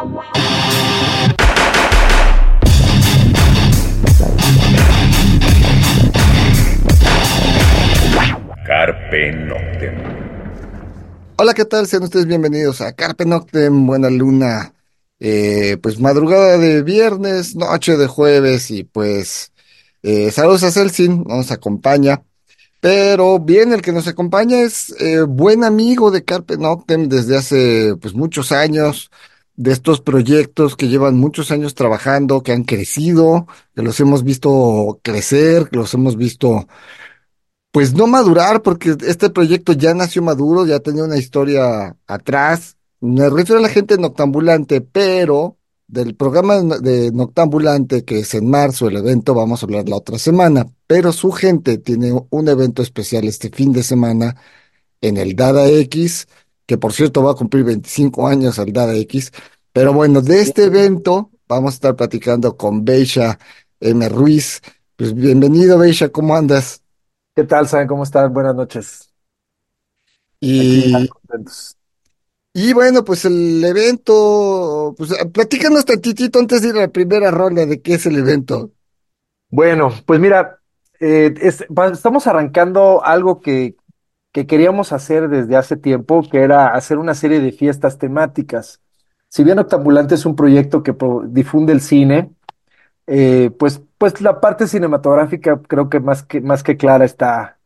Carpe Noctem. Hola, ¿qué tal? Sean ustedes bienvenidos a Carpe Noctem, Buena Luna. Eh, pues madrugada de viernes, noche de jueves y pues eh, saludos a Celsin, nos acompaña. Pero bien, el que nos acompaña es eh, buen amigo de Carpe Noctem desde hace pues muchos años, de estos proyectos que llevan muchos años trabajando, que han crecido, que los hemos visto crecer, que los hemos visto pues no madurar, porque este proyecto ya nació maduro, ya tenía una historia atrás. Me refiero a la gente noctambulante, pero del programa de Noctambulante, que es en marzo, el evento, vamos a hablar la otra semana, pero su gente tiene un evento especial este fin de semana en el Dada X, que por cierto va a cumplir 25 años al Dada X, pero bueno, de este evento vamos a estar platicando con Beisha M. Ruiz. Pues bienvenido, Beisha, ¿cómo andas? ¿Qué tal, Saben? ¿Cómo están? Buenas noches. Y, Aquí, contentos. y bueno, pues el evento, pues platícanos tantitito antes de ir a la primera ronda de qué es el evento. Bueno, pues mira, eh, es- estamos arrancando algo que, que queríamos hacer desde hace tiempo, que era hacer una serie de fiestas temáticas. Si bien Octambulante es un proyecto que difunde el cine, eh, pues, pues la parte cinematográfica creo que más que, más que clara está,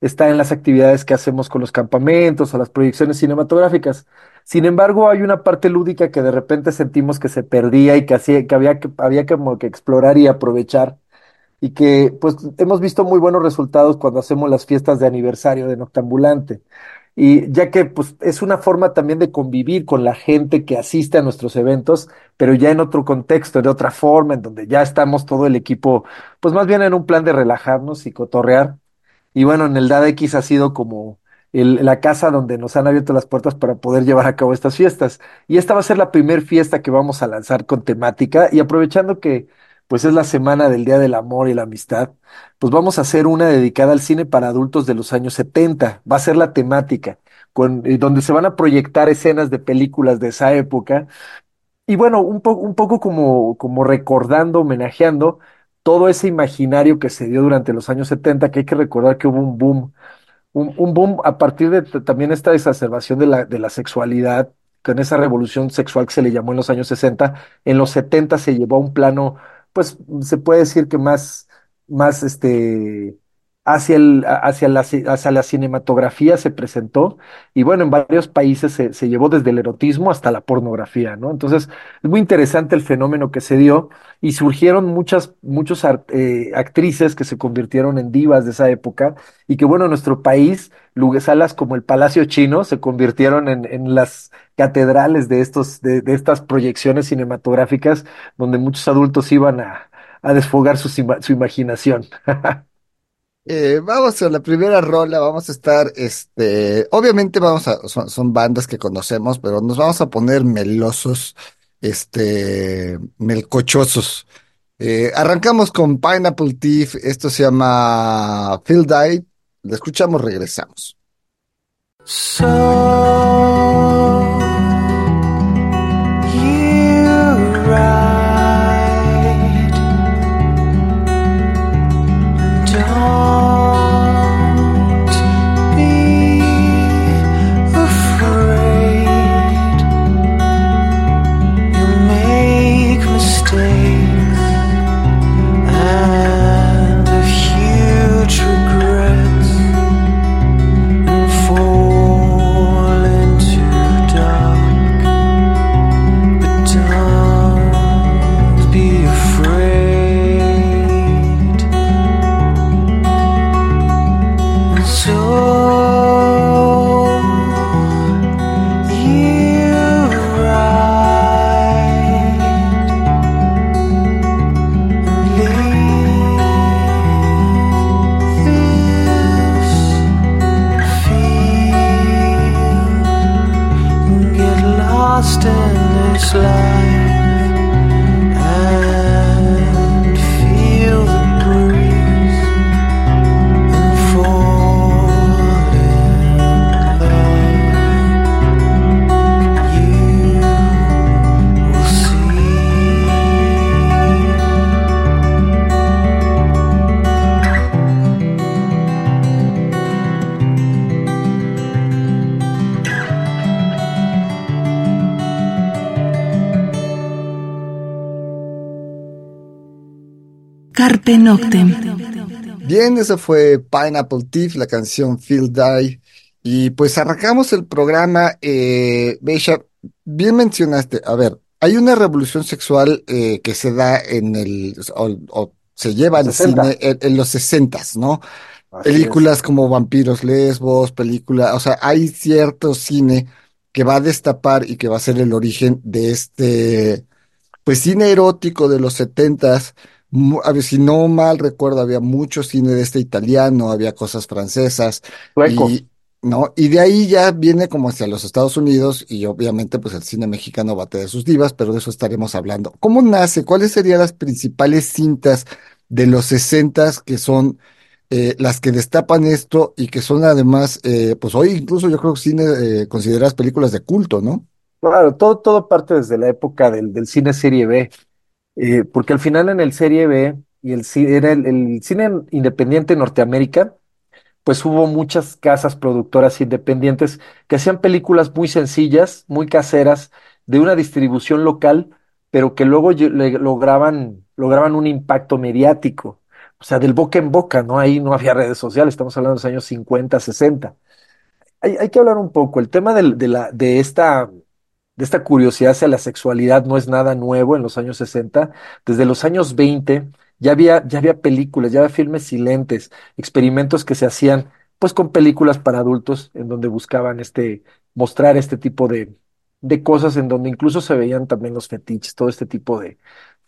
está en las actividades que hacemos con los campamentos o las proyecciones cinematográficas. Sin embargo, hay una parte lúdica que de repente sentimos que se perdía y que, hacía, que había que, había que explorar y aprovechar y que pues hemos visto muy buenos resultados cuando hacemos las fiestas de aniversario de Noctambulante. Y ya que pues es una forma también de convivir con la gente que asiste a nuestros eventos, pero ya en otro contexto, de otra forma, en donde ya estamos todo el equipo, pues más bien en un plan de relajarnos y cotorrear. Y bueno, en el Dada X ha sido como la casa donde nos han abierto las puertas para poder llevar a cabo estas fiestas. Y esta va a ser la primer fiesta que vamos a lanzar con temática y aprovechando que pues es la semana del Día del Amor y la Amistad, pues vamos a hacer una dedicada al cine para adultos de los años 70. Va a ser la temática, con, eh, donde se van a proyectar escenas de películas de esa época y bueno, un po- un poco como, como recordando, homenajeando todo ese imaginario que se dio durante los años 70, que hay que recordar que hubo un boom, un, un boom a partir de también esta exacerbación de la, de la sexualidad, con esa revolución sexual que se le llamó en los años 60, en los 70 se llevó a un plano, pues se puede decir que más, más este, hacia el, hacia la, ci- hacia la cinematografía se presentó, y bueno, en varios países se, se llevó desde el erotismo hasta la pornografía, ¿no? Entonces, es muy interesante el fenómeno que se dio y surgieron muchas, muchos ar- eh, actrices que se convirtieron en divas de esa época y que bueno, en nuestro país, salas como el Palacio Chino se convirtieron en, en las catedrales de estos, de, de estas proyecciones cinematográficas donde muchos adultos iban a, a desfogar ima- su imaginación. Eh, vamos a la primera rola, vamos a estar, este, obviamente vamos a, son, bandas que conocemos, pero nos vamos a poner melosos, este, melcochosos. Eh, arrancamos con Pineapple Thief, esto se llama Phil Die, lo escuchamos, regresamos. So Carpe Noctem. Bien, eso fue Pineapple Thief, la canción Feel Die. Y pues arrancamos el programa. Eh, Beisha, bien mencionaste, a ver, hay una revolución sexual eh, que se da en el, o, o se lleva al 60. cine en, en los sesentas, ¿no? Así Películas como Vampiros Lesbos, película, o sea, hay cierto cine que va a destapar y que va a ser el origen de este, pues cine erótico de los setentas. A ver, si no mal recuerdo, había mucho cine de este italiano, había cosas francesas. Sueco. y, ¿no? Y de ahí ya viene como hacia los Estados Unidos y obviamente pues el cine mexicano bate de sus divas, pero de eso estaremos hablando. ¿Cómo nace? ¿Cuáles serían las principales cintas de los sesentas que son eh, las que destapan esto y que son además, eh, pues hoy incluso yo creo que cine eh, consideradas películas de culto, ¿no? Claro, todo, todo parte desde la época del, del cine serie B, eh, porque al final en el serie B y el, era el, cine independiente en Norteamérica, pues hubo muchas casas productoras independientes que hacían películas muy sencillas, muy caseras, de una distribución local, pero que luego lograban, lograban un impacto mediático. O sea, del boca en boca, ¿no? Ahí no había redes sociales, estamos hablando de los años 50, 60. Hay, hay que hablar un poco. El tema de, de esta de esta curiosidad hacia la sexualidad no es nada nuevo en los años 60. Desde los años 20 ya había, ya había películas, ya había filmes silentes, experimentos que se hacían pues con películas para adultos en donde buscaban este, mostrar este tipo de, de cosas, en donde incluso se veían también los fetiches, todo este tipo de,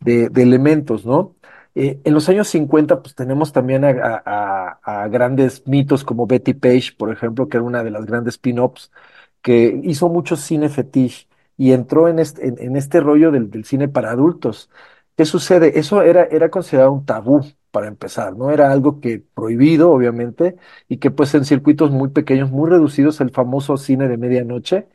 de, elementos, ¿no? Eh, en los años 50 pues tenemos también a grandes mitos como Betty Page, por ejemplo, que era una de las grandes pin-ups que hizo mucho cine fetiche y entró en este, en, este rollo del, cine para adultos. ¿Qué sucede? Eso era, era considerado un tabú para empezar, ¿no? Era algo que prohibido, obviamente, y que pues en circuitos muy pequeños, muy reducidos, el famoso cine de medianoche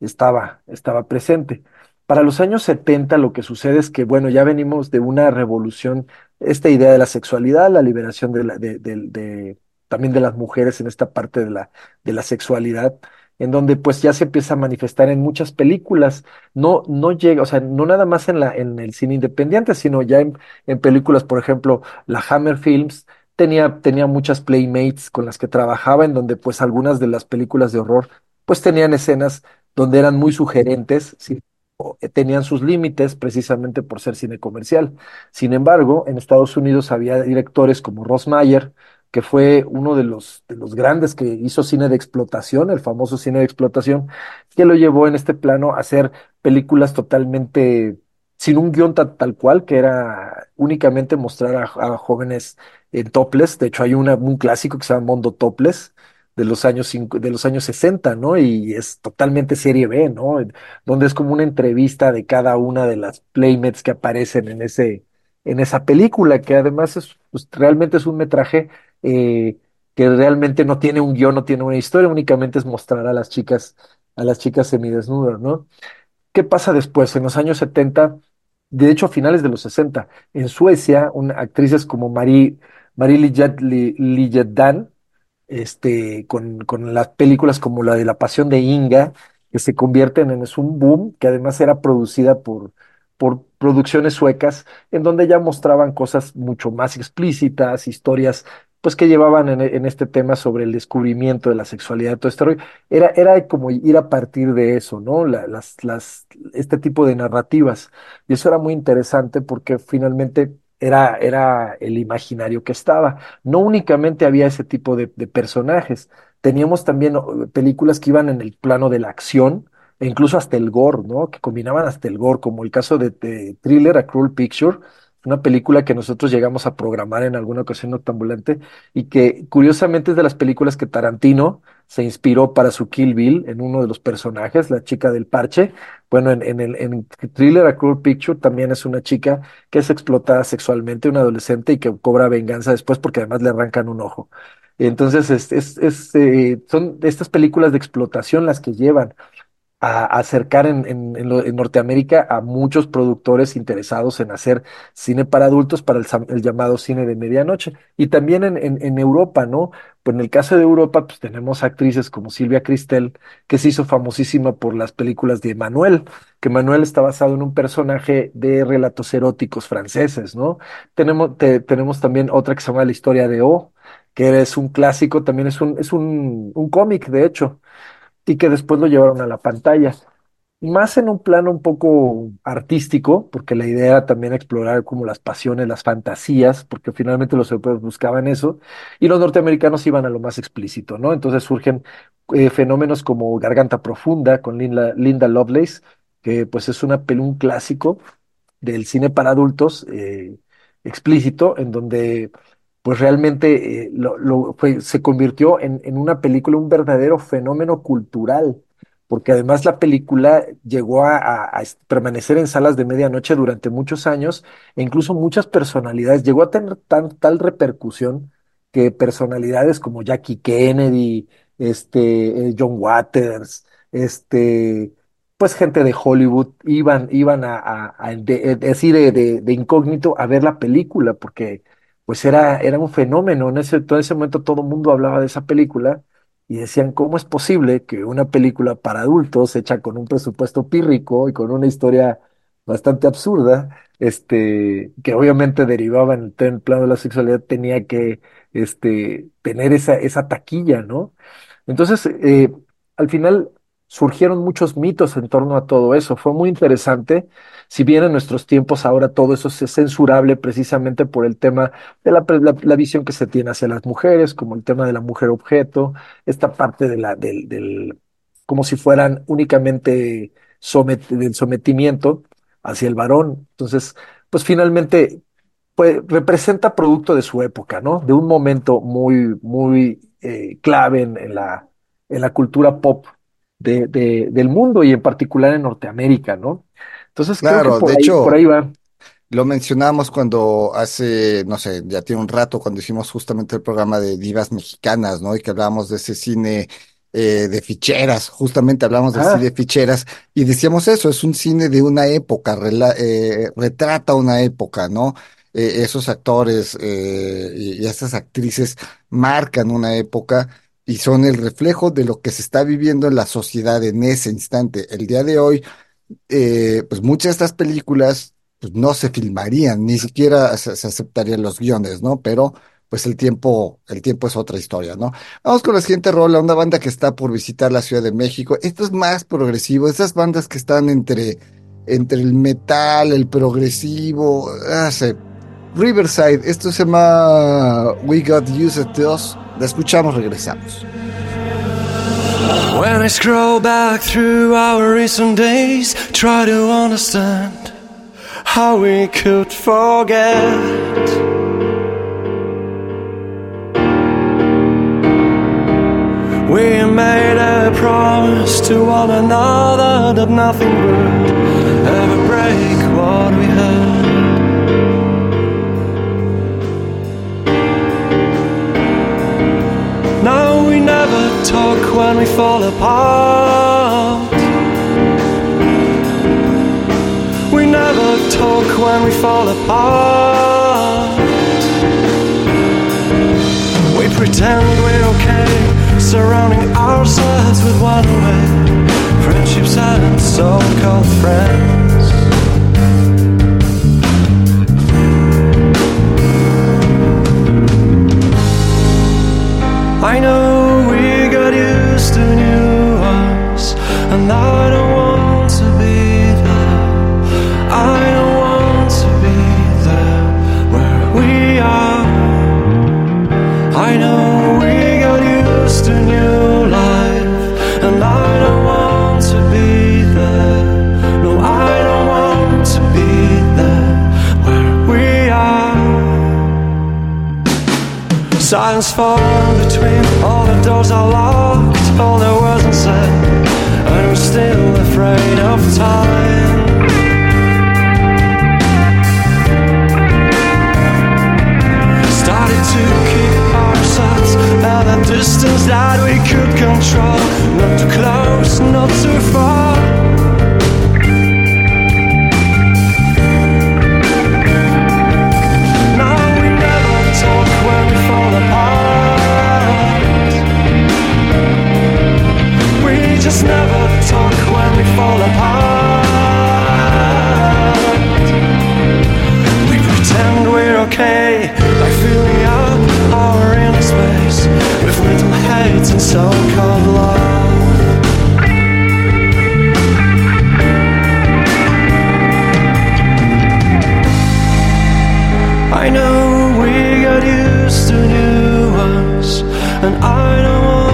estaba, estaba presente. Para los años 70 lo que sucede es que, bueno, ya venimos de una revolución, esta idea de la sexualidad, la liberación de- también de las mujeres en esta parte de la, de la sexualidad, en donde pues ya se empieza a manifestar en muchas películas. No, no llega, o sea, no nada más en la, en el cine independiente, sino ya en, películas, por ejemplo, la Hammer Films tenía, tenía muchas playmates con las que trabajaba, en donde pues algunas de las películas de horror pues tenían escenas donde eran muy sugerentes, eh, tenían sus límites precisamente por ser cine comercial. Sin embargo, en Estados Unidos había directores como Ross Meyer, que fue uno de los, de los grandes que hizo cine de explotación, el famoso cine de explotación, que lo llevó en este plano a hacer películas totalmente sin un guion ta- tal cual, que era únicamente mostrar a, jóvenes en topless. De hecho, hay un clásico que se llama Mondo Topless de los años, de los años 60, ¿no? Y es totalmente serie B, ¿no? Donde es como una entrevista de cada una de las playmates que aparecen en ese, en esa película, que además es, pues, realmente es un metraje eh, que realmente no tiene un guion, no tiene una historia, únicamente es mostrar a las chicas, a las chicas semidesnudas, ¿no? ¿Qué pasa después? En los años 70, de hecho a finales de los 60, en Suecia, una, actrices como Marie, Marie Liget- Li- Ligetdan, este, con, con las películas como la de La Pasión de Inga, que se convierten en es un boom, que además era producida por, por producciones suecas, en donde ya mostraban cosas mucho más explícitas, historias pues que llevaban en, este tema sobre el descubrimiento de la sexualidad, todo este. Era, era como ir a partir de eso, ¿no? Este tipo de narrativas. Y eso era muy interesante porque finalmente era, era el imaginario que estaba. No únicamente había ese tipo de, personajes, teníamos también películas que iban en el plano de la acción, e incluso hasta el gore, ¿no? Que combinaban hasta el gore, como el caso de, de Thriller, A Cruel Picture, una película que nosotros llegamos a programar en alguna ocasión Noctambulante y que curiosamente es de las películas que Tarantino se inspiró para su Kill Bill en uno de los personajes, la chica del parche. Bueno, en, en el Thriller A Cruel Picture también es una chica que es explotada sexualmente, una adolescente y que cobra venganza después porque además le arrancan un ojo. Entonces, es, es, es, eh, son estas películas de explotación las que llevan a, acercar en, en, en Norteamérica a muchos productores interesados en hacer cine para adultos para el, llamado cine de medianoche. Y también en, en, en Europa, ¿no? Pues en el caso de Europa, pues tenemos actrices como Silvia Cristel, que se hizo famosísima por las películas de Manuel, que Manuel está basado en un personaje de relatos eróticos franceses, ¿no? Tenemos, te- tenemos también otra que se llama La historia de O, que es un clásico, también es un, es un, un cómic, de hecho y que después lo llevaron a la pantalla. Más en un plano un poco artístico, porque la idea era también explorar como las pasiones, las fantasías, porque finalmente los europeos buscaban eso, y los norteamericanos iban a lo más explícito, ¿no? Entonces surgen eh, fenómenos como Garganta Profunda con Linda, Linda Lovelace, que pues es una un clásico del cine para adultos eh, explícito, en donde pues realmente eh, lo, lo fue, se convirtió en, una película, un verdadero fenómeno cultural, porque además la película llegó a, permanecer en salas de medianoche durante muchos años e incluso muchas personalidades, llegó a tener tal repercusión que personalidades como Jackie Kennedy, este, eh, John Waters, este, pues gente de Hollywood iban, iban a, a, a de- eh, decir de, de- de incógnito a ver la película, porque pues era, era un fenómeno. En ese, todo ese momento todo el mundo hablaba de esa película y decían, ¿cómo es posible que una película para adultos, hecha con un presupuesto pírrico y con una historia bastante absurda, este, que obviamente derivaba en el, plano de la sexualidad, tenía que este, tener esa, esa taquilla, ¿no? Entonces, eh, al final surgieron muchos mitos en torno a todo eso. Fue muy interesante. Si bien en nuestros tiempos ahora todo eso es censurable precisamente por el tema de la, visión que se tiene hacia las mujeres, como el tema de la mujer objeto, esta parte de la, del, del, como si fueran únicamente del sometimiento hacia el varón. Entonces, pues finalmente pues representa producto de su época, ¿no? De un momento muy, muy eh, clave en la, en la cultura pop de, de- del mundo y en particular en Norteamérica, ¿no? Entonces creo que Claro, por de ahí, por hecho, ahí va. lo mencionamos cuando hace, no sé, ya tiene un rato, cuando hicimos justamente el programa de divas mexicanas, ¿no? Y que hablábamos de ese cine eh, de ficheras, justamente hablamos del cine Ah, de ficheras y decíamos eso, es un cine de una época, rela- eh, retrata una época, ¿no? Eh, esos actores eh, y, y esas actrices marcan una época y son el reflejo de lo que se está viviendo en la sociedad en ese instante. El día de hoy eh, pues muchas de estas películas pues, no se filmarían, ni siquiera se, aceptarían los guiones, ¿no? Pero pues el tiempo, el tiempo es otra historia, ¿no? Vamos con la siguiente rola, una banda que está por visitar la Ciudad de México. Esto es más progresivo, estas bandas que están entre, entre el metal, el progresivo, ah, Riverside, esto se llama We Got Used to Us. La escuchamos, regresamos. When I scroll back through our recent days, try to understand how we could forget. We made a promise to one another that nothing would never talk when we fall apart. We never talk when we fall apart. We pretend we're okay, surrounding ourselves with one way friendships and so called friends. I know Silence falling between all the doors are locked, all the words unsaid, and we're still afraid of time. Started to keep our ourselves at a distance that we could control, not too close, not too far. I fill the up our empty space With little lies and so much love. I know we got used to new ones, and I don't want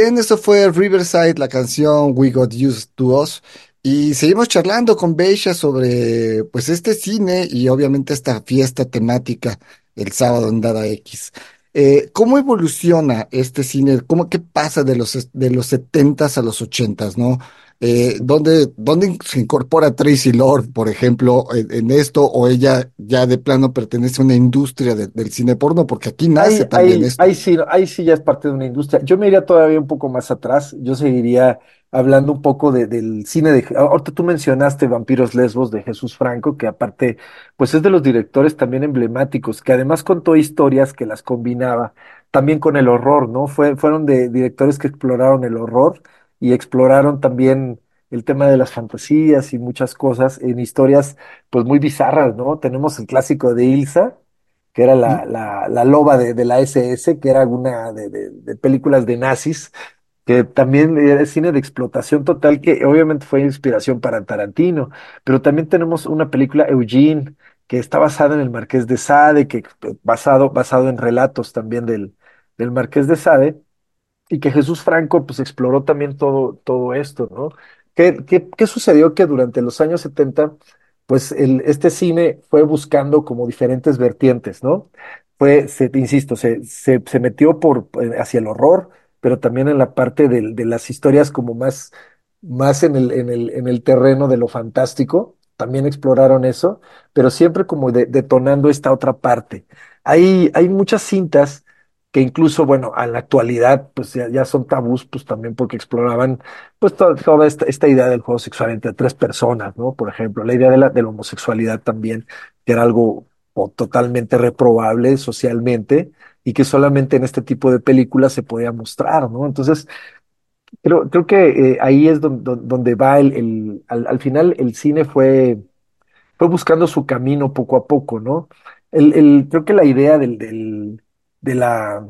Bien, eso fue Riverside, la canción We Got Used to Us. Y seguimos charlando con Beisha sobre pues este cine y obviamente esta fiesta temática el sábado en Dada X. Eh, ¿cómo evoluciona este cine? ¿Cómo, qué pasa de los, de los 70s a los 80s, no? Eh, ¿dónde, dónde se incorpora Tracy Lord, por ejemplo, en, en esto? ¿O ella ya de plano pertenece a una industria de- del cine porno? Porque aquí nace Ahí, también ahí, esto. ahí sí, ahí sí ya es parte de una industria. Yo me iría todavía un poco más atrás. Yo seguiría hablando un poco de- del cine de... Ahorita tú mencionaste Vampiros Lesbos de Jesús Franco, que aparte, pues es de los directores también emblemáticos, que además contó historias que las combinaba también con el horror, ¿no? Fue, fueron de directores que exploraron el horror y exploraron también el tema de las fantasías y muchas cosas en historias pues muy bizarras, ¿no? Tenemos el clásico de Ilsa que era la, la, la loba de, de la SS, que era una de, de- de películas de nazis, que también era cine de explotación total, que obviamente fue inspiración para Tarantino, pero también tenemos una película Eugene, que está basada en el Marqués de Sade, que basado, basado en relatos también del, del Marqués de Sade, y que Jesús Franco pues exploró también todo, todo esto, ¿no? ¿Qué, qué, qué sucedió? Que durante los años 70, pues este cine fue buscando como diferentes vertientes, ¿no? Fue, se, insisto, se, se, se metió por, eh, hacia el horror, pero también en la parte del- de, las historias como más, más en el, en el, en el terreno de lo fantástico, también exploraron eso, pero siempre como de- detonando esta otra parte. Hay, hay muchas cintas que incluso, bueno, a la actualidad, pues ya, son tabús, pues también porque exploraban, pues to- toda esta, esta idea del juego sexual entre tres personas, ¿no? Por ejemplo, la idea de la, de la homosexualidad también, que era algo o, totalmente reprobable socialmente y que solamente en este tipo de películas se podía mostrar, ¿no? Entonces, creo, creo que eh, ahí es donde, donde va el, el- al, al final el cine fue fue buscando su camino poco a poco, ¿no? El, el- creo que la idea del, de la,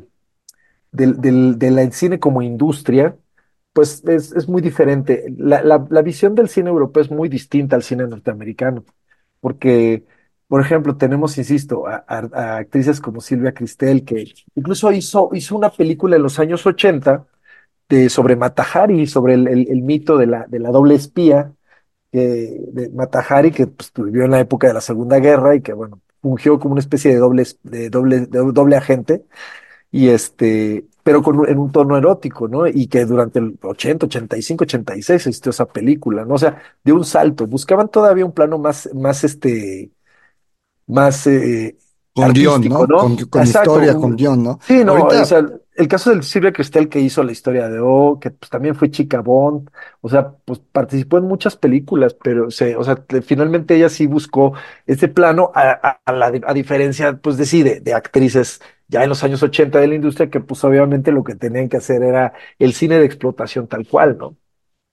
del, cine como industria, pues es, es muy diferente. La, la, visión del cine europeo es muy distinta al cine norteamericano, porque, por ejemplo, tenemos, insisto, a, actrices como Silvia Cristel, que incluso hizo, hizo una película en los años 80 de, sobre Mata Hari, sobre el, el- mito de la, de la doble espía, que, de Matahari, que pues, vivió en la época de la Segunda Guerra y que, bueno, fungió como una especie de doble, de doble, de doble agente, y este, pero con, en un tono erótico, ¿no? Y que durante el 80, 85, 86 existió esa película, ¿no? O sea, de un salto, buscaban todavía un plano más, más este, más eh, Con guion, ¿no? ¿no? Con, con Exacto, historia, un- con guion, ¿no? Sí, no, Ahorita- o sea, el caso del Silvia Cristel que hizo la historia de O, que pues, también fue chica Bond, o sea, pues participó en muchas películas, pero se, o sea, te- finalmente ella sí buscó este plano, a, a- a la, a diferencia, pues de sí, de, actrices ya en los años 80 de la industria, que pues obviamente lo que tenían que hacer era el cine de explotación tal cual, ¿no?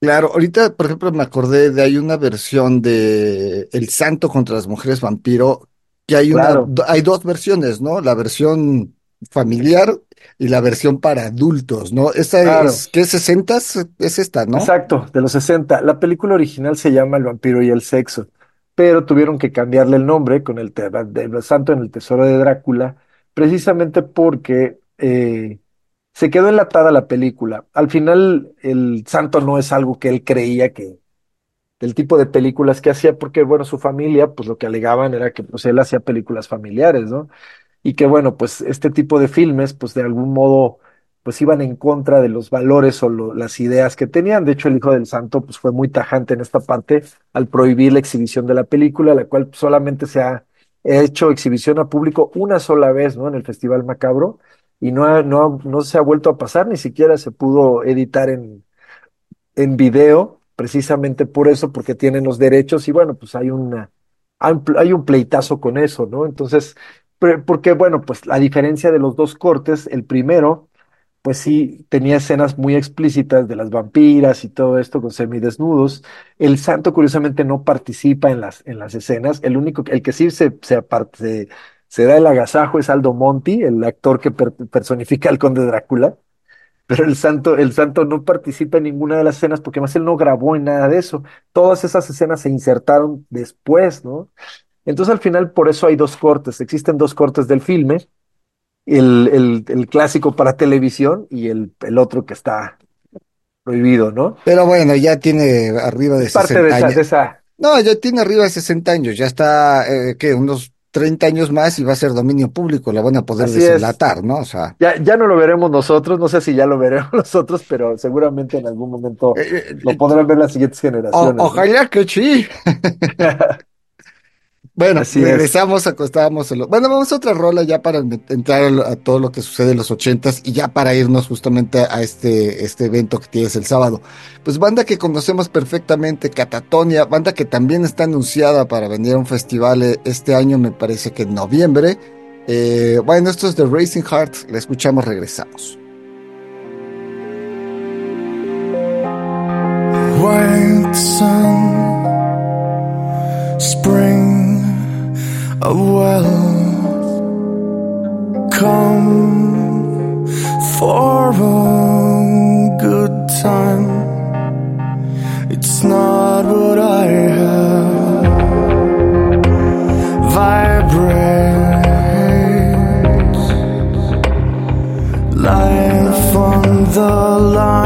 Claro, ahorita, por ejemplo, me acordé de hay una versión de El Santo contra las mujeres vampiro, que hay una, Claro. hay dos versiones, ¿no? La versión familiar y la versión para adultos, ¿no? Esta Claro. es, ¿qué, 60 es esta, ¿no? Exacto, de los 60. La película original se llama El vampiro y el sexo, pero tuvieron que cambiarle el nombre con el del santo en el tesoro de Drácula, precisamente porque eh, se quedó enlatada la película. Al final, el santo no es algo que él creía que, del tipo de películas que hacía, porque, bueno, su familia, pues lo que alegaban era que pues él hacía películas familiares, ¿no? Y que, bueno, pues este tipo de filmes, pues de algún modo, pues iban en contra de los valores o las ideas que tenían. De hecho, el Hijo del Santo, pues fue muy tajante en esta parte al prohibir la exhibición de la película, la cual solamente se ha hecho exhibición a público una sola vez, ¿no? En el Festival Macabro, y no, ha- no, no se ha vuelto a pasar, ni siquiera se pudo editar en, en video, precisamente por eso, porque tienen los derechos y bueno, pues hay una, hay un pleitazo con eso, ¿no? Entonces, porque bueno, pues a diferencia de los dos cortes, el primero, pues sí tenía escenas muy explícitas de las vampiras y todo esto con semidesnudos. El santo, curiosamente, no participa en las, en las escenas. El único, el que sí se, se, se, da el agasajo es Aldo Monti, el actor que per- personifica al conde Drácula. Pero el santo, el santo no participa en ninguna de las escenas porque más él no grabó en nada de eso. Todas esas escenas se insertaron después, ¿no? Entonces al final por eso hay dos cortes. Existen dos cortes del filme. El, el, el clásico para televisión y el, el otro que está prohibido, ¿no? Pero bueno, ya tiene arriba de Parte 60 de esa, años. de esa, No, ya tiene arriba de 60 años, ya está, eh, ¿qué? Unos 30 años más y va a ser dominio público, la van a poder Así es. desenlatar, ¿no? O sea, ya, ya no lo veremos nosotros, no sé si ya lo veremos nosotros, pero seguramente en algún momento eh, eh, lo podrán ver las siguientes o- generaciones. ¿no? ojalá que sí. Bueno, Así es. regresamos, acostábamos. en lo- Bueno, vamos a otra rola ya para entrar a, lo- a todo lo que sucede en los ochentas y ya para irnos justamente a este, este evento que tienes el sábado. Pues banda que conocemos perfectamente, Catatonia, banda que también está anunciada para venir a un festival eh, este año, me parece que en noviembre. Eh, bueno, esto es de Racing Heart, la escuchamos, regresamos. White sun, spring of wealth, come for a good time. It's not what I have. Vibrate, life on the line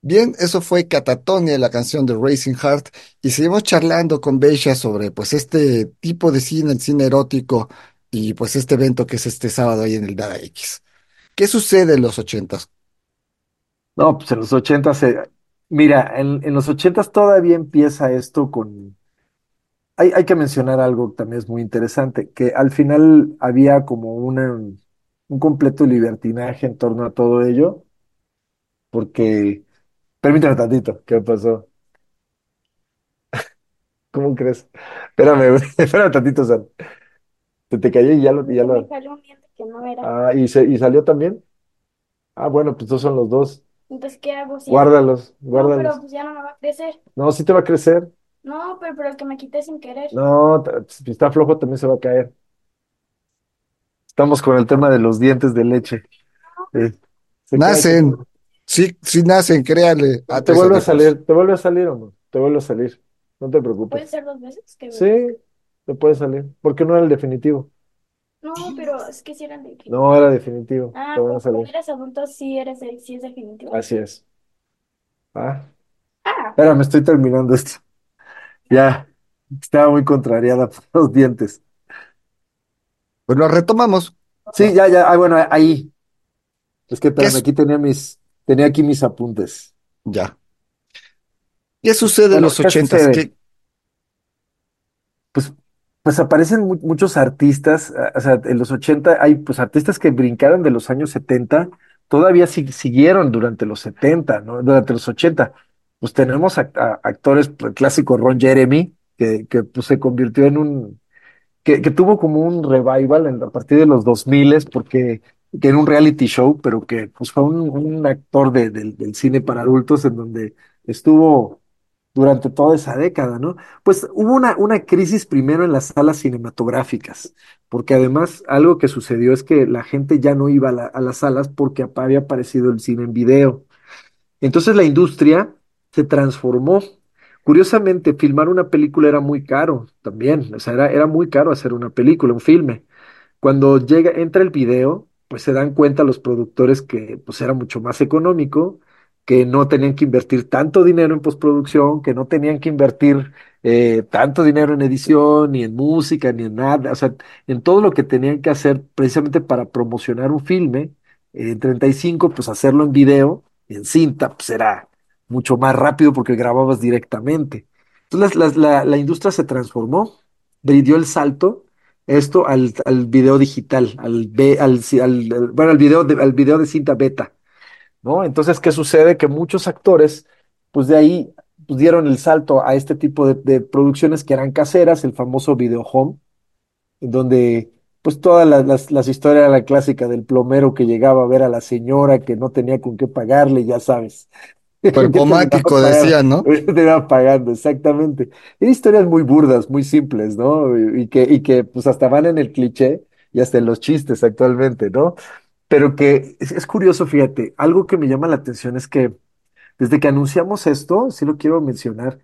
Bien, eso fue Catatonia, la canción de Racing Heart, y seguimos charlando con Beisha sobre pues este tipo de cine, el cine erótico, y pues este evento que es este sábado ahí en el Dada X. ¿Qué sucede en los ochentas? No, pues en los ochentas, se- mira, en, en los ochentas todavía empieza esto con... Hay, hay que mencionar algo que también es muy interesante, que al final había como un completo libertinaje en torno a todo ello, porque... Permítame tantito, ¿qué pasó? ¿Cómo crees? Espérame, güey, espérame tantito, San. Se te cayó y ya lo... y ya Me lo... salió un diente que no era. Ah, ¿y, se, ¿y salió también? Ah, bueno, pues estos son los dos. Entonces, ¿qué hago? Si Guárdalos, No, guárdalos. pero pues ya no me va a crecer. No, sí te va a crecer. No, pero, pero el que me quité sin querer. No, si está flojo también se va a caer. Estamos con el tema de los dientes de leche. Eh, se cae, Nacen, sí, sí nacen, créanle. Ah, Te vuelve a salir, te vuelve a salir o no? Te vuelve a salir. No te ¿Puede preocupes. ser dos veces? Que Sí, te puede salir. Porque no era el definitivo. No, pero es que si eran de No era definitivo. Ah, Te van a pues salir. eres adulto, sí eres sí es definitivo. Así es. Ah, Ah, espera, me estoy terminando esto. Ya, estaba muy contrariada por los dientes. Pues lo retomamos. Sí, ya, ya. Ah, bueno, ahí. Es que, ¿Qué espérame, es? aquí tenía mis, tenía aquí mis apuntes. Ya. ¿Qué sucede en los ¿qué ochentas? Pues, pues aparecen mu- muchos artistas, ah, o sea, en los 80 hay pues artistas que brincaron de los años 70, todavía si- siguieron durante los 70, ¿no? Durante los 80. Pues tenemos act- actores, pues, el clásico Ron Jeremy, que, que pues, se convirtió en un, que, que tuvo como un revival en- a partir de los 2000 porque que en un reality show, pero que pues fue un, un actor de- del cine para adultos en donde estuvo durante toda esa década, ¿no? Pues hubo una, una crisis primero en las salas cinematográficas, porque además algo que sucedió es que la gente ya no iba a, la- a las salas porque había aparecido el cine en video. Entonces la industria se transformó. Curiosamente, filmar una película era muy caro también, o sea, era, era muy caro hacer una película, un filme. Cuando llega, entra el video, pues se dan cuenta los productores que pues era mucho más económico, que no tenían que invertir tanto dinero en postproducción, que no tenían que invertir eh, tanto dinero en edición, ni en música, ni en nada, o sea, en todo lo que tenían que hacer precisamente para promocionar un filme, en 35, pues hacerlo en video, en cinta, pues era mucho más rápido porque grababas directamente. Entonces la, la industria se transformó, dio el salto esto al, al video digital, al, be- al, bueno, al video de, al video de cinta beta, ¿no? Entonces, ¿qué sucede? Que muchos actores, pues de ahí, pues dieron el salto a este tipo de, producciones que eran caseras, el famoso video home, en donde, pues todas las, las, historias, la clásica del plomero que llegaba a ver a la señora que no tenía con qué pagarle, ya sabes. Terminaba pagando? decían, ¿no? Terminaba pagando, exactamente. Eran historias muy burdas, muy simples, ¿no? Y, y que, y que pues hasta van en el cliché y hasta en los chistes actualmente, ¿no? Pero que es, es curioso, fíjate, algo que me llama la atención es que desde que anunciamos esto, sí lo quiero mencionar,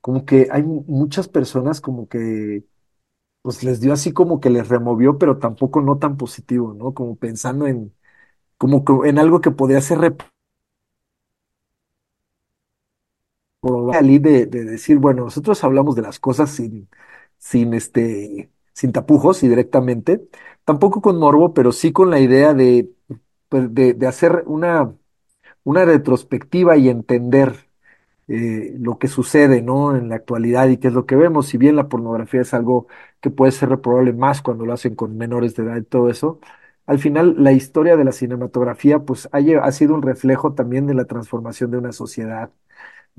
como que hay mu- muchas personas como que pues les dio así como que les removió, pero tampoco no tan positivo, ¿no? Como pensando en, como en algo que podría ser de, de decir, bueno, nosotros hablamos de las cosas sin, sin este, sin tapujos y directamente, tampoco con morbo, pero sí con la idea de, pues, de, hacer una, una retrospectiva y entender eh, lo que sucede, ¿no? En la actualidad y qué es lo que vemos. Si bien la pornografía es algo que puede ser reprobable más cuando lo hacen con menores de edad y todo eso, al final la historia de la cinematografía pues ha, ha sido un reflejo también de la transformación de una sociedad.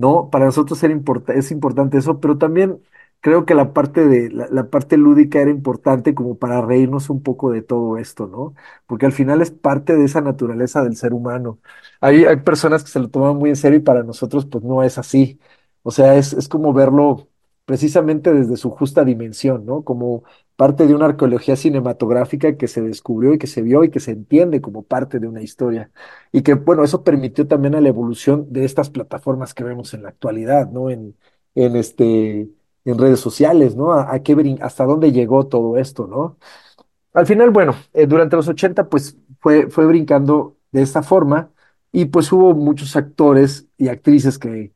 ¿No? Para nosotros era es importante eso, pero también creo que la parte de la parte lúdica era importante como para reírnos un poco de todo esto, ¿no? Porque al final es parte de esa naturaleza del ser humano. Hay, hay personas que se lo toman muy en serio y para nosotros pues no es así. O sea, es, es como verlo precisamente desde su justa dimensión, ¿no? Como parte de una arqueología cinematográfica que se descubrió y que se vio y que se entiende como parte de una historia. Y que, bueno, eso permitió también a la evolución de estas plataformas que vemos en la actualidad, ¿no? En, en este, en redes sociales, ¿no? A, qué hasta dónde llegó todo esto, ¿no? Al final, bueno, eh, durante los 80 pues fue, fue brincando de esta forma y pues hubo muchos actores y actrices que,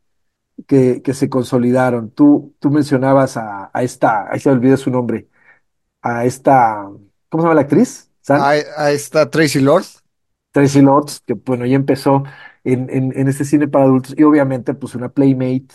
que, se consolidaron. Tú, tú mencionabas a, a esta, ahí se me olvidó su nombre, a esta, ¿cómo se llama la actriz? Ahí está Tracy Lord. Tracy Lords, que bueno, ya empezó en, en, en este cine para adultos y obviamente pues una Playmate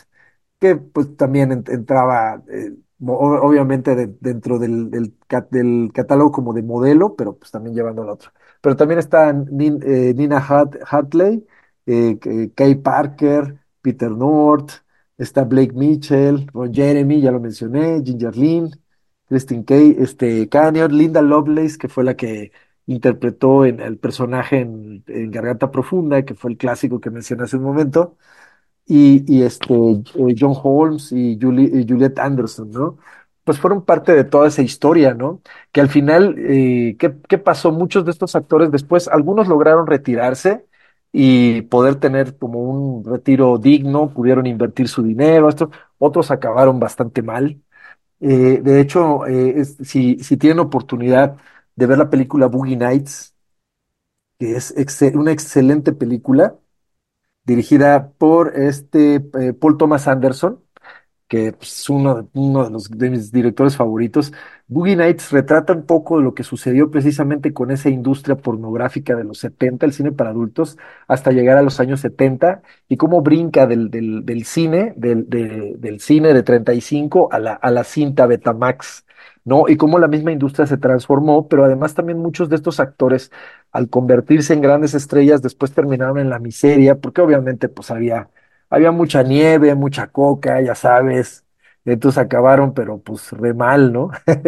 que pues también en- entraba eh, mo- o- obviamente de- dentro del, del, del catálogo como de modelo, pero pues también llevando al otro. Pero también está Nin- eh, Nina Hart- Hartley, eh, Kay Parker, Peter North, está Blake Mitchell, Ron Jeremy, ya lo mencioné, Ginger Lynn, Christine Kay, este, Canyon, Linda Lovelace, que fue la que interpretó el personaje en, Garganta Profunda, que fue el clásico que mencioné hace un momento y, y este, eh, John Holmes y, Julie- y Juliet Anderson, ¿no? Pues fueron parte de toda esa historia, ¿no? Que al final, eh, ¿qué, qué pasó? Muchos de estos actores después, algunos lograron retirarse y poder tener como un retiro digno, pudieron invertir su dinero, otros acabaron bastante mal. Eh, de hecho, eh, si, si tienen oportunidad de ver la película Boogie Nights, que es una excelente película, dirigida por este eh, Paul Thomas Anderson, que pues, es uno, de- uno de los mis directores favoritos. Boogie Nights retrata un poco de lo que sucedió precisamente con esa industria pornográfica de los 70, el cine para adultos, hasta llegar a los años 70 y cómo brinca del, cine, del, de- del cine de 35 a la, a la cinta Betamax. ¿no? Y cómo la misma industria se transformó, pero además también muchos de estos actores, al convertirse en grandes estrellas, después terminaron en la miseria, porque obviamente pues había había mucha nieve, mucha coca, ya sabes. Entonces acabaron, pero pues re mal, ¿no?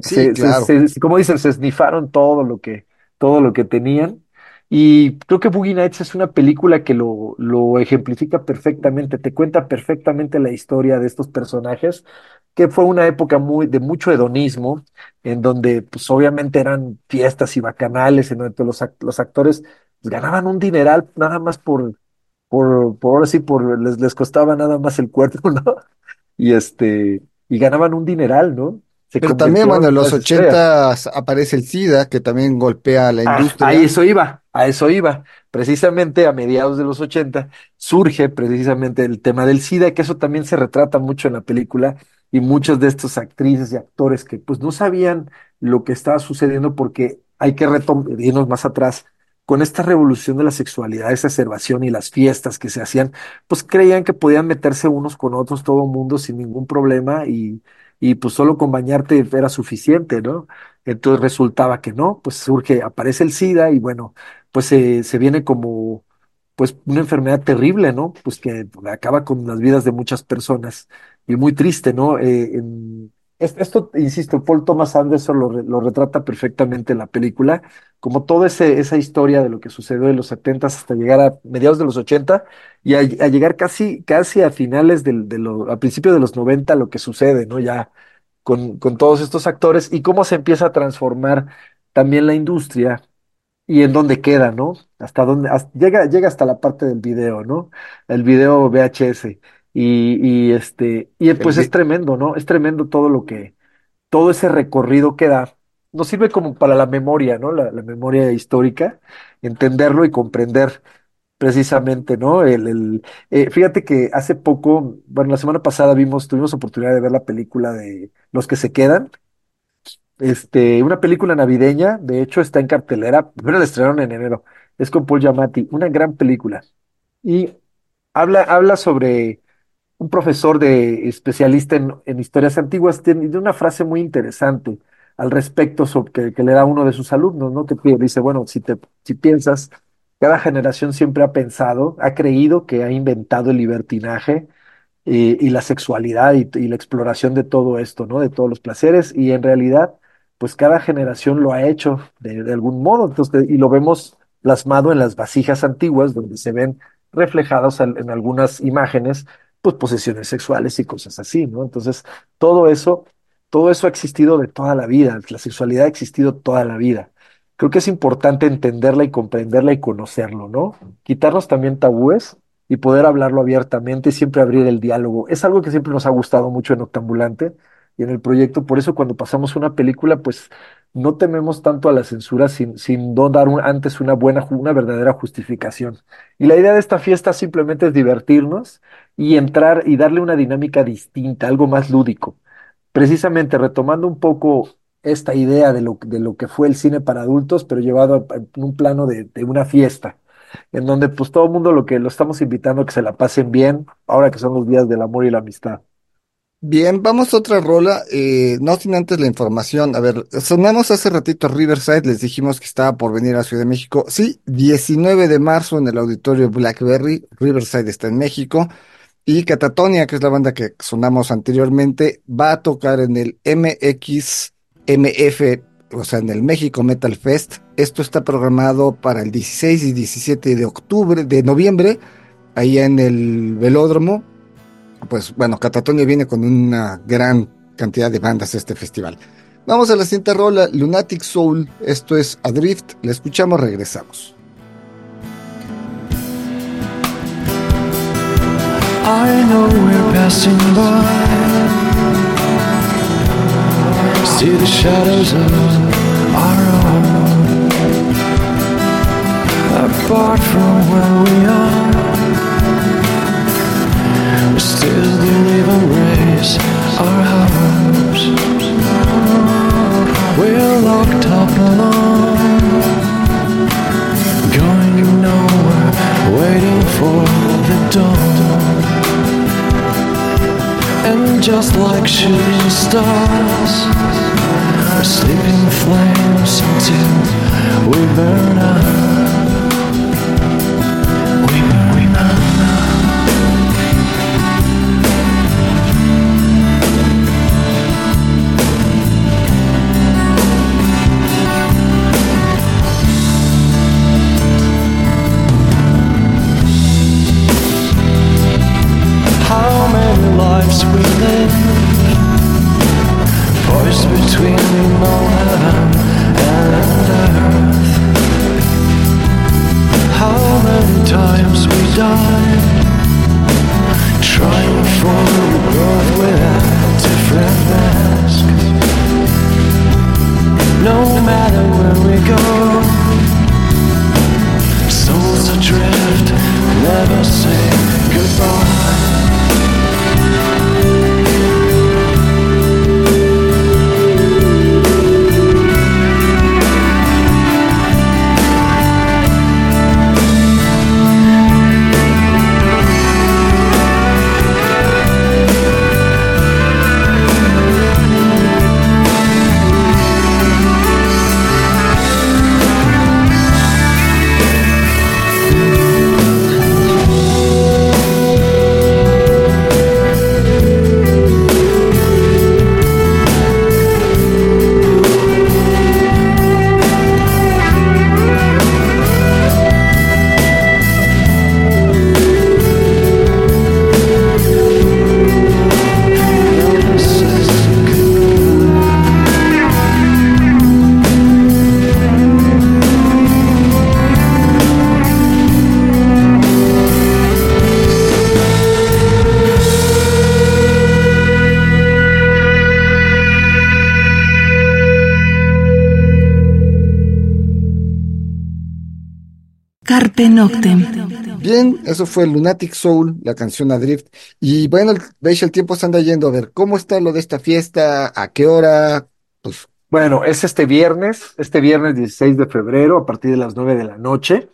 Sí, Se, claro. se- como dicen, se esnifaron todo lo que, todo lo que tenían. Y creo que Boogie Nights es una película que lo, lo ejemplifica perfectamente, te cuenta perfectamente la historia de estos personajes, que fue una época muy, de mucho hedonismo, en donde pues obviamente eran fiestas y bacanales, en donde los, act- los actores ganaban un dineral nada más por, por, por ahora sí, por, les, les costaba nada más el cuerpo, ¿no? Y este, y ganaban un dineral, ¿no? Se Pero también, bueno, en los ochentas aparece el SIDA, que también golpea a la Ah, a industria. eso iba, a eso iba. Precisamente a mediados de los 80 surge precisamente el tema del SIDA, que eso también se retrata mucho en la película, y muchos de estos actrices y actores que pues no sabían lo que estaba sucediendo porque hay que irnos más atrás. Con esta revolución de la sexualidad, esa exacerbación y las fiestas que se hacían, pues creían que podían meterse unos con otros todo el mundo sin ningún problema y, y pues solo con bañarte era suficiente, ¿no? Entonces resultaba que no, pues surge, aparece el SIDA y bueno, pues se, se viene como pues una enfermedad terrible, ¿no? Pues que acaba con las vidas de muchas personas y muy triste, ¿no? Eh, esto, insisto, Paul Thomas Anderson lo, re- lo retrata perfectamente en la película, como toda esa historia de lo que sucedió en los 70 hasta llegar a mediados de los 80 y a, llegar casi, casi a finales del, de lo, a principios de los 90 lo que sucede, ¿no? Ya con, con todos estos actores y cómo se empieza a transformar también la industria y en dónde queda, ¿no? Hasta dónde, llega, llega hasta la parte del video, ¿no? El video VHS. Y, y este, y El pues es tremendo, ¿no? Es tremendo todo lo que, todo ese recorrido que da. Nos sirve como para la memoria, ¿no? La, la memoria histórica, entenderlo y comprender precisamente, ¿no? El, el, eh, fíjate que hace poco, bueno, la semana pasada vimos, tuvimos oportunidad de ver la película de Los que se quedan, este, una película navideña, de hecho está en cartelera, primero la estrenaron en enero, es con Paul Giamatti, una gran película. Y habla, habla sobre un profesor de especialista en, en historias antiguas, tiene una frase muy interesante. al respecto sobre, que, le da uno de sus alumnos, ¿no? Que dice, bueno, si te, si piensas, cada generación siempre ha pensado, ha creído que ha inventado el libertinaje y, y la sexualidad y, la exploración de todo esto, ¿no? De todos los placeres y en realidad, pues cada generación lo ha hecho de, algún modo, entonces, y lo vemos plasmado en las vasijas antiguas donde se ven reflejados al- en algunas imágenes, pues posesiones sexuales y cosas así, ¿no? Entonces, todo eso, todo eso ha existido de toda la vida, la sexualidad ha existido toda la vida. Creo que es importante entenderla y comprenderla y conocerlo, ¿no? Quitarnos también tabúes y poder hablarlo abiertamente y siempre abrir el diálogo. Es algo que siempre nos ha gustado mucho en Octambulante y en el proyecto. Por eso cuando pasamos una película, pues no tememos tanto a la censura sin, sin dar antes una buena, una verdadera justificación. Y la idea de esta fiesta simplemente es divertirnos y entrar y darle una dinámica distinta, algo más lúdico. Precisamente retomando un poco esta idea de lo, de lo que fue el cine para adultos, pero llevado en un plano de, de una fiesta en donde pues todo el mundo lo que lo estamos invitando a que se la pasen bien, ahora que son los días del amor y la amistad. Bien, vamos a otra rola, eh, no sin antes la información. A ver, sonamos hace ratito a Riverside, les dijimos que estaba por venir a Ciudad de México. Sí, 19 de marzo en el auditorio Blackberry, Riverside está en México. Y Catatonia, que es la banda que sonamos anteriormente, va a tocar en el MXMF, o sea, en el México Metal Fest. Esto está programado para el 16 y 17 de octubre, de noviembre, ahí en el Velódromo pues bueno, Catatonia viene con una gran cantidad de bandas este festival. Vamos a la siguiente rola, Lunatic Soul, esto es Adrift, la escuchamos, regresamos. I know we're passing by. See the shadows of our own. Apart from where we are, we still believe and raise our hopes. We're locked up alone, going nowhere, waiting for the dawn. And just like shooting stars, we're sleeping flames until we burn out. Noctem. Bien, eso fue Lunatic Soul, la canción Adrift. Y bueno, veis, el tiempo se anda yendo a ver cómo está lo de esta fiesta, a qué hora, pues Bueno, es este viernes, este viernes 16 de febrero a partir de las 9 de la noche.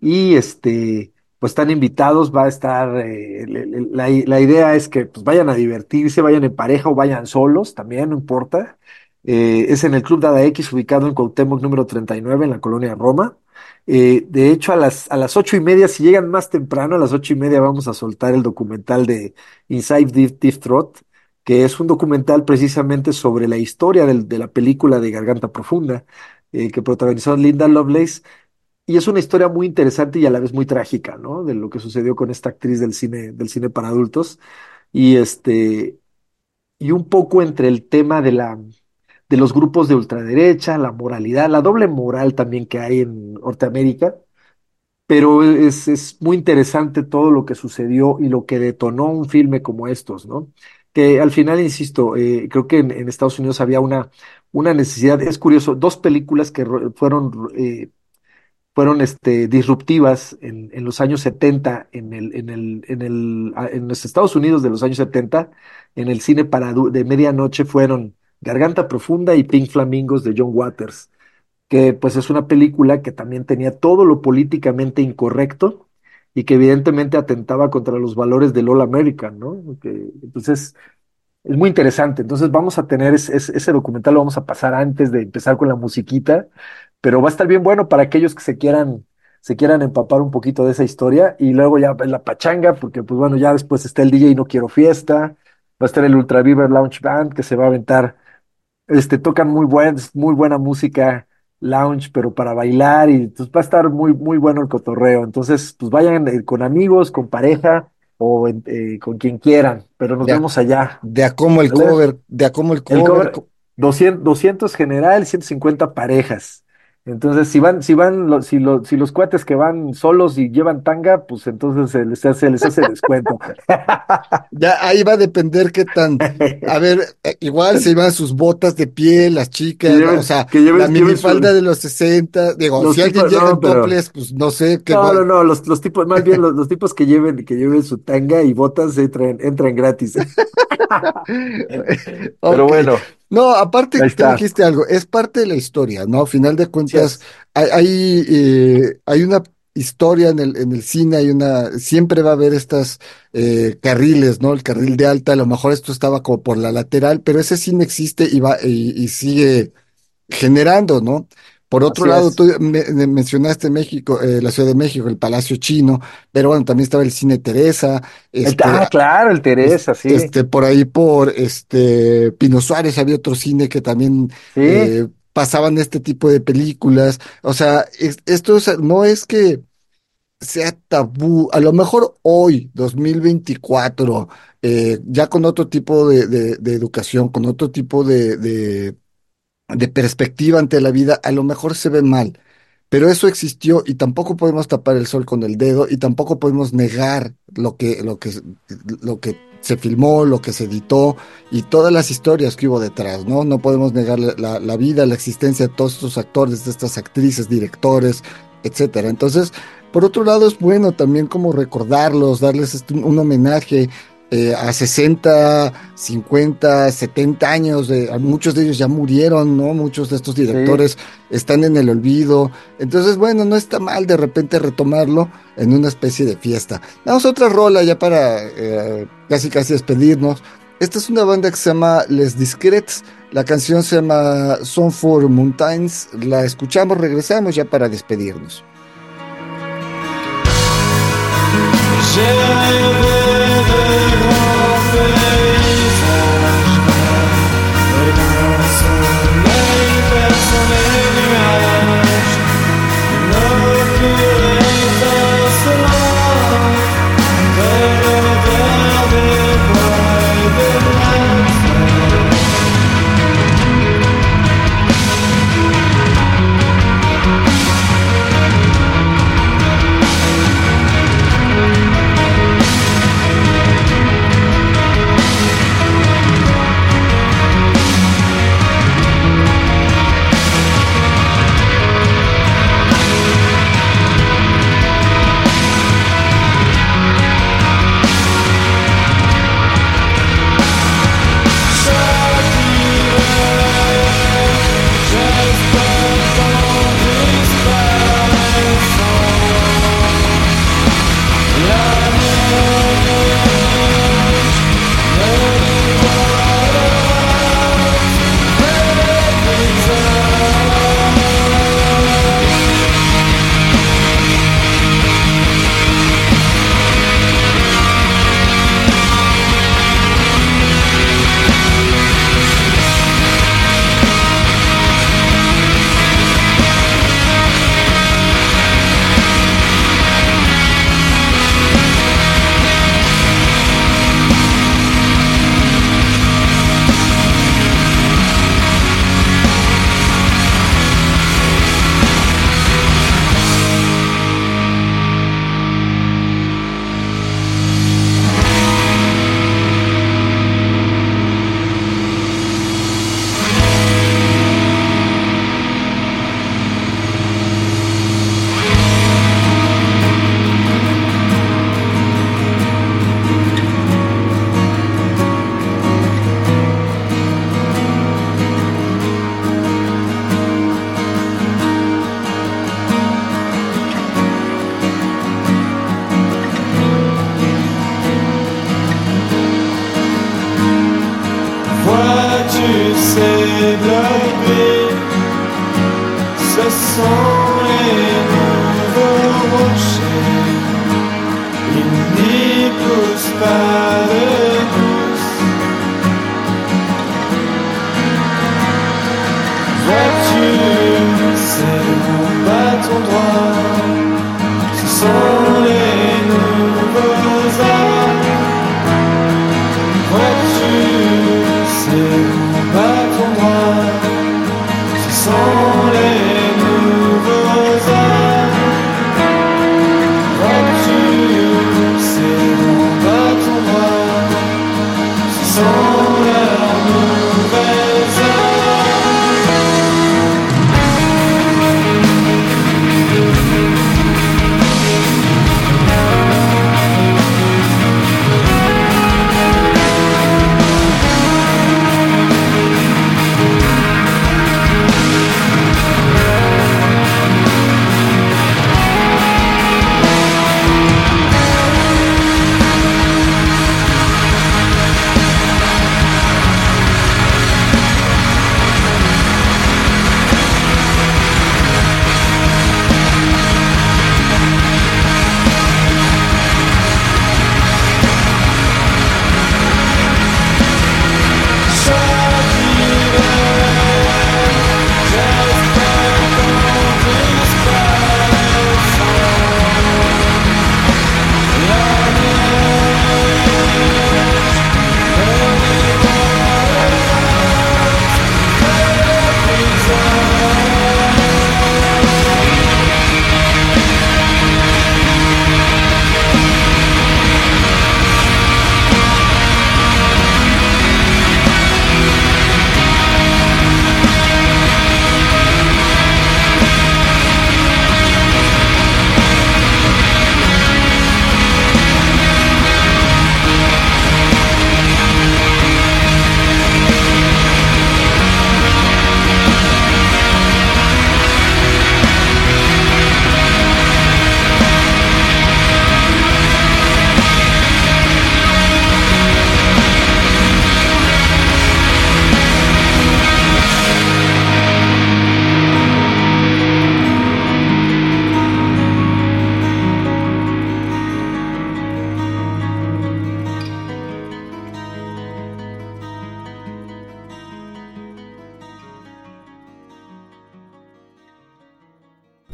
Y este, pues están invitados, va a estar, eh, la, la idea es que pues, vayan a divertirse, vayan en pareja o vayan solos, también, no importa. Eh, es en el Club Dada X, ubicado en Cuauhtémoc número 39, en la colonia Roma. Eh, de hecho, a las, a las ocho y media, si llegan más temprano, a las ocho y media vamos a soltar el documental de Inside Deep, Deep Throat, que es un documental precisamente sobre la historia de la película de Garganta Profunda, eh, que protagonizó Linda Lovelace. Y es una historia muy interesante y a la vez muy trágica, ¿no? De lo que sucedió con esta actriz del cine, del cine para adultos. Y este, y un poco entre el tema de la, de los grupos de ultraderecha, la moralidad, la doble moral también que hay en Norteamérica, pero es, es muy interesante todo lo que sucedió y lo que detonó un filme como estos, ¿no? Que al final, insisto, eh, creo que en, Estados Unidos había una, una necesidad, es curioso, dos películas que ro- fueron eh, fueron este, disruptivas en, en los años 70 en el, en el, en el, en los Estados Unidos de los años 70 en el cine para de medianoche fueron Garganta Profunda y Pink Flamingos de John Waters, que pues es una película que también tenía todo lo políticamente incorrecto y que evidentemente atentaba contra los valores del All American, ¿no? Entonces, es muy interesante. Entonces vamos a tener ese, documental, lo vamos a pasar antes de empezar con la musiquita, pero va a estar bien bueno para aquellos que se quieran, se quieran empapar un poquito de esa historia y luego ya la pachanga, porque pues bueno, ya después está el DJ No Quiero Fiesta, va a estar el Ultra Viver Lounge Band que se va a aventar, este, tocan muy buen, muy buena música lounge, pero para bailar y pues va a estar muy, muy bueno el cotorreo. Entonces, pues vayan eh, con amigos, con pareja o eh, con quien quieran, pero nos De a, vemos allá. de a cómo el ¿Vale? cover, de a cómo el El cover. cover, 200, 200 general, 150 parejas. Entonces, si van, si van, los, si, los, si los cuates que van solos y llevan tanga, pues entonces se les hace, les hace descuento. Ya ahí va a depender qué tan. A ver, eh, igual se iban sus botas de piel, las Que chicas, ¿no? o sea, que lleven, la lleven su- minifalda de los 60. Digo, los si alguien llega no, en pero topless, pues no sé qué no, va. no, no, los, los tipos, más bien los, los tipos que lleven, que lleven su tanga y botas entran, entran gratis. Pero bueno, No, aparte está. dijiste algo, es parte de la historia, ¿no? A final de cuentas, hay, hay, eh, hay una historia en el, en el cine, hay una, siempre va a haber estas eh, carriles, ¿no? El carril de alta, a lo mejor esto estaba como por la lateral, pero ese cine existe y va, y, y sigue generando, ¿no? Por otro Así lado, es. tú me- me mencionaste México, eh, la Ciudad de México, el Palacio Chino, pero bueno, también estaba el Cine Teresa, este, ah, claro, el es- Teresa, sí. este, por ahí por este Pino Suárez había otro cine que también Sí, eh, pasaban este tipo de películas. O sea, es- esto es- no es que sea tabú. A lo mejor hoy, 2024, eh, ya con otro tipo de, de- de educación, con otro tipo de, de de perspectiva ante la vida, a lo mejor se ve mal, pero eso existió y tampoco podemos tapar el sol con el dedo y tampoco podemos negar lo que, lo que, lo que se filmó, lo que se editó y todas las historias que hubo detrás, ¿no? No podemos negar la, la- vida, la existencia de todos estos actores, de estas actrices, directores, etcétera. Entonces, por otro lado, es bueno también como recordarlos, darles este- un homenaje eh, a 60, 50, 70 años, de, a muchos de ellos ya murieron, ¿no? Muchos de estos sí. directores están en el olvido. Entonces, bueno, no está mal de repente retomarlo en una especie de fiesta. Damos otra rola ya para eh, casi casi despedirnos. Esta es una banda que se llama Les Discrets. La canción se llama Song for Mountains. La escuchamos, regresamos ya para despedirnos. good.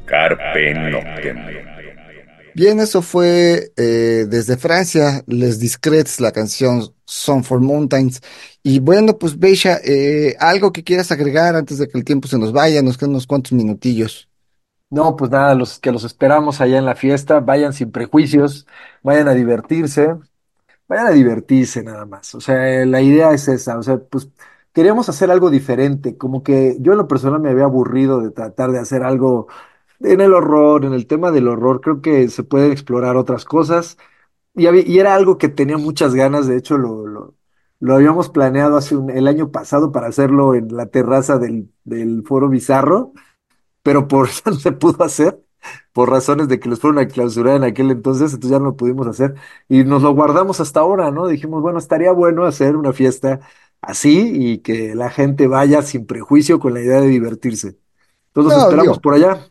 Carpe Noctem. Bien, eso fue eh, desde Francia, Les Discrets, la canción Song for Mountains. Y bueno, pues Beisha, eh, algo que quieras agregar antes de que el tiempo se nos vaya, nos quedan unos cuantos minutillos. No, pues nada, los que los esperamos allá en la fiesta, vayan sin prejuicios, vayan a divertirse, vayan a divertirse nada más. O sea, la idea es esa, o sea, pues queríamos hacer algo diferente, como que yo en lo personal me había aburrido de tratar de hacer algo en el horror, en el tema del horror, creo que se pueden explorar otras cosas y, había- y era algo que tenía muchas ganas, de hecho lo, lo, lo habíamos planeado hace un, el año pasado para hacerlo en la terraza del, del Foro Bizarro pero por eso no se pudo hacer, por razones de que los fueron a clausurar en aquel entonces, entonces ya no lo pudimos hacer y nos lo guardamos hasta ahora, ¿no? Dijimos, bueno, estaría bueno hacer una fiesta así y que la gente vaya sin prejuicio con la idea de divertirse. Entonces No, esperamos por allá.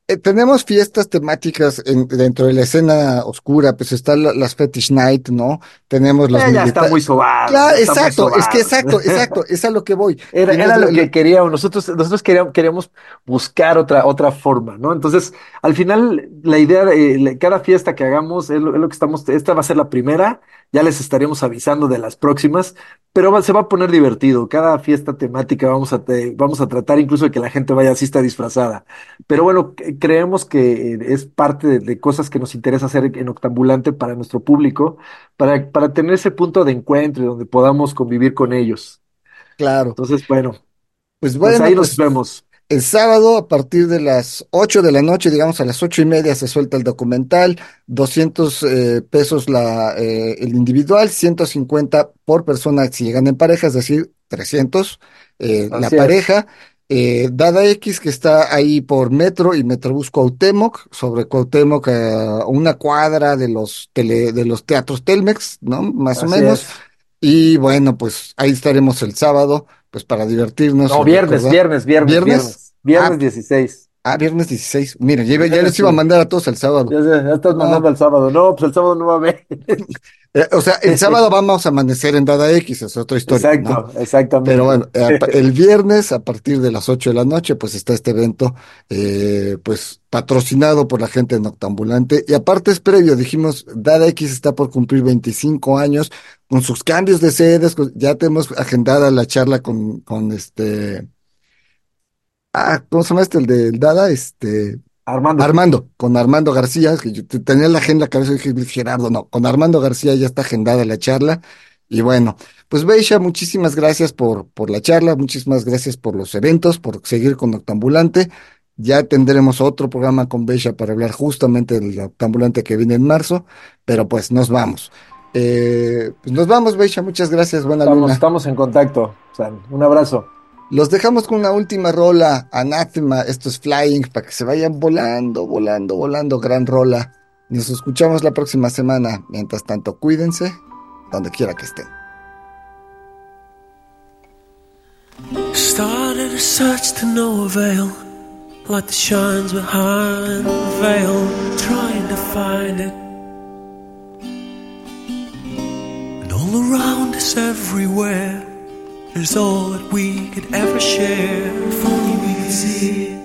eh, tenemos fiestas temáticas en- dentro de la escena oscura, pues está la- las Fetish Night, ¿no? Tenemos los Eh, ya está muy sobado, Claro, muy exacto, es que exacto, exacto, es a lo que voy. Era, lo que queríamos, nosotros, nosotros queríamos, queríamos buscar otra, otra forma, ¿no? Entonces, al final, la idea, de, eh, cada fiesta que hagamos es lo, es lo que estamos, esta va a ser la primera, ya les estaremos avisando de las próximas, pero va- se va a poner divertido. Cada fiesta temática vamos a, te- vamos a tratar incluso de que la gente vaya así está disfrazada. Pero bueno, c- creemos que eh, es parte de, de cosas que nos interesa hacer en Octambulante para nuestro público, para, para tener ese punto de encuentro y donde podamos convivir con ellos. Claro. Entonces, bueno. Pues Pues bueno, ahí nos pues vemos. el sábado a partir de las 8 de la noche, digamos a las ocho y media se suelta el documental, 200 eh, pesos la, eh, el individual, 150 por persona si llegan en pareja, es decir, 300 eh, la es. pareja. Eh, Dada X que está ahí por Metro y Metrobús Cuauhtémoc, sobre Cuauhtémoc a una cuadra de los tele, de los teatros Telmex, ¿no? Más o menos. es. Y bueno, pues ahí estaremos el sábado, pues para divertirnos No, viernes, viernes, viernes, ¿Viernes? viernes. Viernes Ah, 16. Ah, viernes 16. Mira, ya, ya les iba a mandar a todos el sábado. Ya, estás mandando el sábado. No, pues el sábado no va a haber. Eh, o sea, el sábado vamos a amanecer en Dada X, es otra historia, ¿no? Exacto, exactamente. Pero bueno, eh, el viernes a partir de las 8 de la noche, pues está este evento, eh, pues patrocinado por la gente de Noctambulante. Y aparte es previo, dijimos, Dada X está por cumplir 25 años con sus cambios de sedes, con- ya tenemos agendada la charla con, con este, ah, ¿cómo se llama este? El del Dada, este, Armando. Armando, con Armando García, que yo te- tenía la agenda en la cabeza y dije, Gerardo, no, con Armando García ya está agendada la charla. Y bueno, pues Beisha, muchísimas gracias por, por la charla, muchísimas gracias por los eventos, por seguir con Octambulante. Ya tendremos otro programa con Beisha para hablar justamente del Octambulante que viene en marzo, pero pues nos vamos. Eh, pues nos vamos, Beisha, muchas gracias, buena Estamos, luna. estamos en contacto. Un abrazo. Los dejamos con una última rola, Anathema, esto es Flying, para que se vayan volando, volando, volando, gran rola. Nos escuchamos la próxima semana. Mientras tanto, cuídense, donde quiera que estén. Started a search to no avail, the shines behind veil, trying to find it. And all around everywhere, is all that we could ever share. If only we could see.